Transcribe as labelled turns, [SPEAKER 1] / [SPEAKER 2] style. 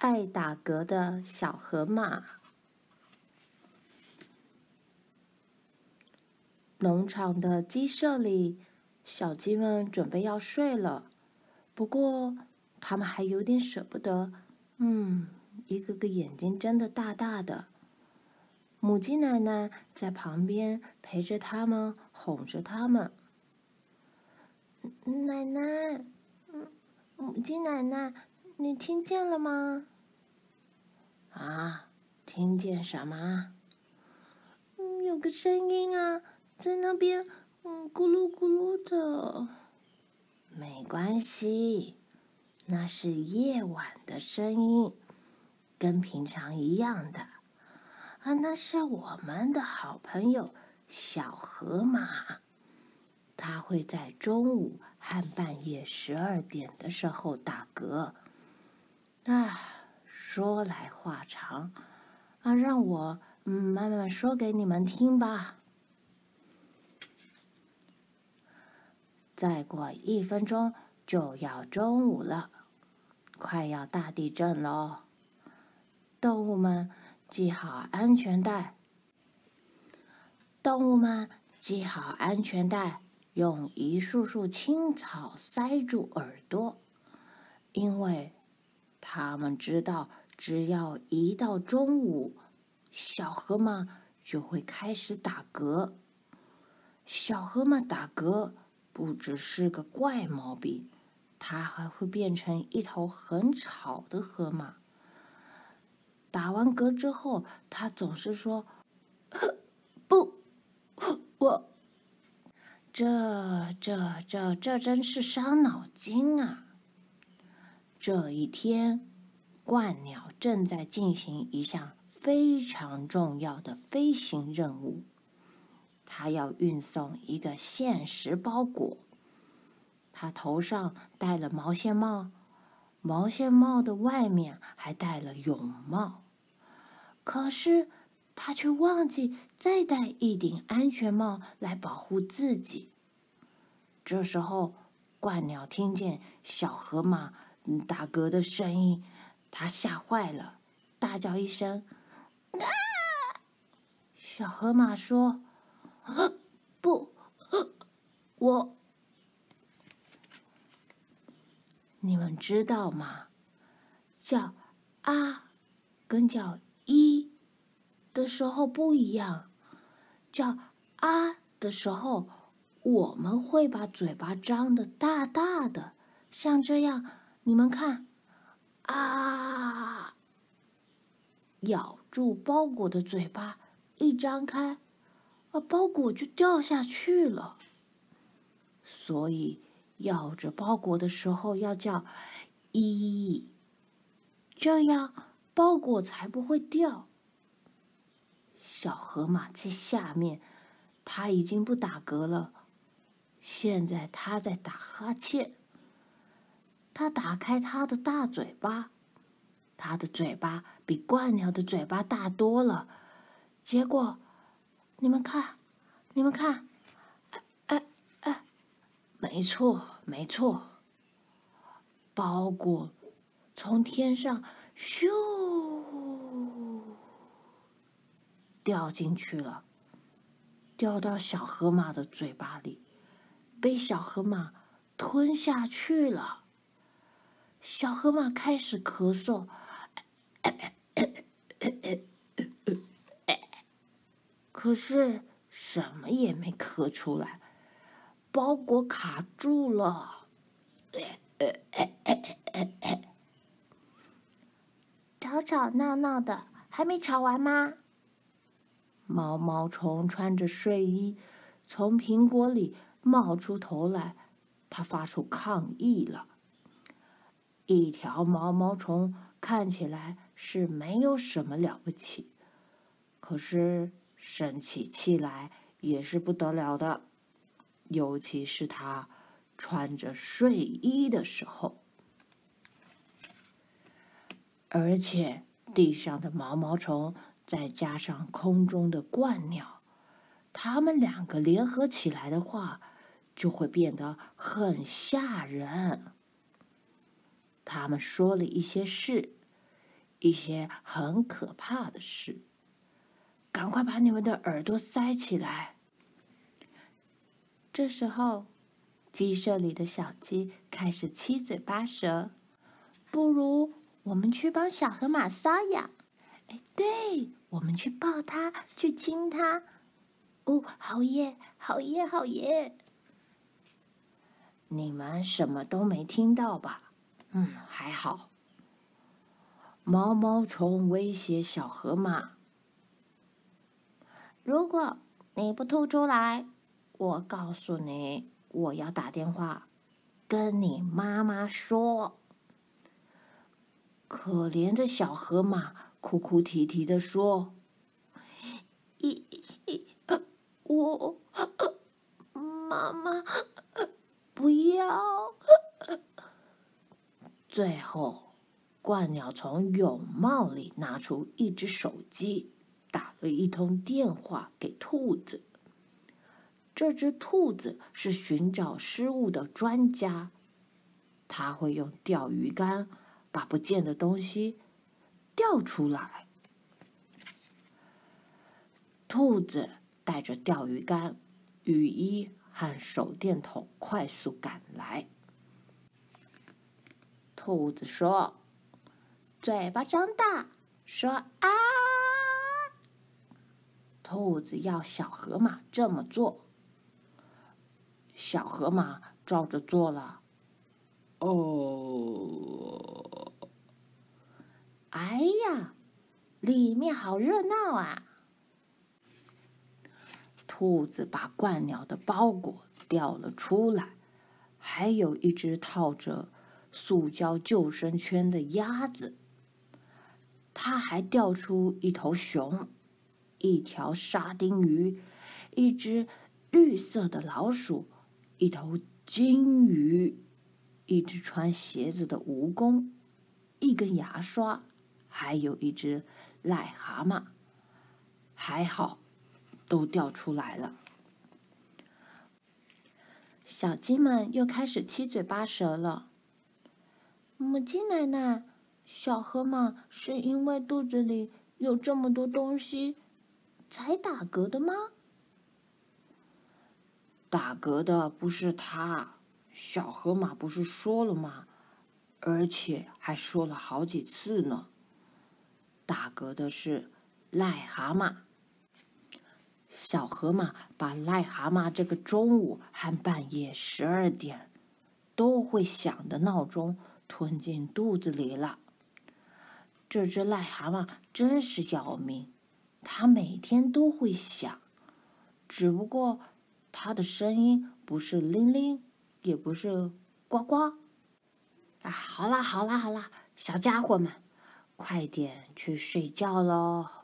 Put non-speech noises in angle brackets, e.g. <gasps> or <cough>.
[SPEAKER 1] 爱打嗝的小河马。农场的鸡舍里，小鸡们准备要睡了，不过它们还有点舍不得。嗯，一个个眼睛睁得大大的。母鸡奶奶在旁边陪着它们，哄着它们。奶奶，母鸡奶奶，你听见了吗？啊，听见什么？嗯，有个声音啊，在那边，嗯，咕噜咕噜的。没关系，那是夜晚的声音，跟平常一样的。啊，那是我们的好朋友小河马，它会在中午和半夜十二点的时候打嗝。啊，说来话长，啊，让我嗯慢慢说给你们听吧。再过一分钟就要中午了，快要大地震喽，动物们。系好安全带，动物们系好安全带，用一束束青草塞住耳朵，因为他们知道，只要一到中午，小河马就会开始打嗝。小河马打嗝不只是个怪毛病，它还会变成一头很吵的河马。打完嗝之后，他总是说：“ <gasps> 不，<gasps> 我这这这这真是伤脑筋啊！”这一天，鹳鸟正在进行一项非常重要的飞行任务，他要运送一个限时包裹。他头上戴了毛线帽。毛线帽的外面还戴了泳帽，可是他却忘记再戴一顶安全帽来保护自己。这时候，鹳鸟听见小河马打嗝的声音，他吓坏了，大叫一声：“啊！”小河马说：“不，我。”你们知道吗？叫“啊”跟叫“一”的时候不一样。叫“啊”的时候，我们会把嘴巴张得大大的，像这样。你们看，“啊”，咬住包裹的嘴巴一张开，啊，包裹就掉下去了。所以。咬着包裹的时候要叫“一”，这样包裹才不会掉。小河马在下面，它已经不打嗝了，现在它在打哈欠。他打开他的大嘴巴，他的嘴巴比鹳鸟的嘴巴大多了。结果，你们看，你们看。哎哎没错，没错。包裹从天上咻掉进去了，掉到小河马的嘴巴里，被小河马吞下去了。小河马开始咳嗽，可是什么也没咳出来。包裹卡住了，吵吵闹闹的，还没吵完吗？毛毛虫穿着睡衣从苹果里冒出头来，它发出抗议了。一条毛毛虫看起来是没有什么了不起，可是生起气来也是不得了的。尤其是他穿着睡衣的时候，而且地上的毛毛虫再加上空中的鹳鸟，它们两个联合起来的话，就会变得很吓人。他们说了一些事，一些很可怕的事。赶快把你们的耳朵塞起来。这时候，鸡舍里的小鸡开始七嘴八舌。不如我们去帮小河马搔痒。哎，对，我们去抱它，去亲它。哦，好耶，好耶，好耶！你们什么都没听到吧？嗯，还好。毛毛虫威胁小河马：“如果你不吐出来，我告诉你，我要打电话跟你妈妈说。”可怜的小河马哭哭啼啼的说：“一一呃，我呃，妈妈呃，不要。”最后，鹳鸟从泳帽里拿出一只手机，打了一通电话给兔子。这只兔子是寻找失物的专家，他会用钓鱼竿。把不见的东西钓出来。兔子带着钓鱼竿、雨衣和手电筒快速赶来。兔子说：“嘴巴张大，说啊！”兔子要小河马这么做，小河马照着做了。哦。哎呀，里面好热闹啊！兔子把鹳鸟的包裹掉了出来，还有一只套着塑胶救生圈的鸭子。它还钓出一头熊、一条沙丁鱼、一只绿色的老鼠、一头金鱼、一只穿鞋子的蜈蚣、一根牙刷。还有一只癞蛤蟆，还好，都掉出来了。小鸡们又开始七嘴八舌了。母鸡奶奶，小河马是因为肚子里有这么多东西才打嗝的吗？打嗝的不是它，小河马不是说了吗？而且还说了好几次呢。打嗝的是癞蛤蟆。小河马把癞蛤蟆这个中午和半夜十二点都会响的闹钟吞进肚子里了。这只癞蛤蟆真是要命，它每天都会响，只不过它的声音不是铃铃，也不是呱呱。啊，好啦好啦好啦，小家伙们。快点去睡觉喽！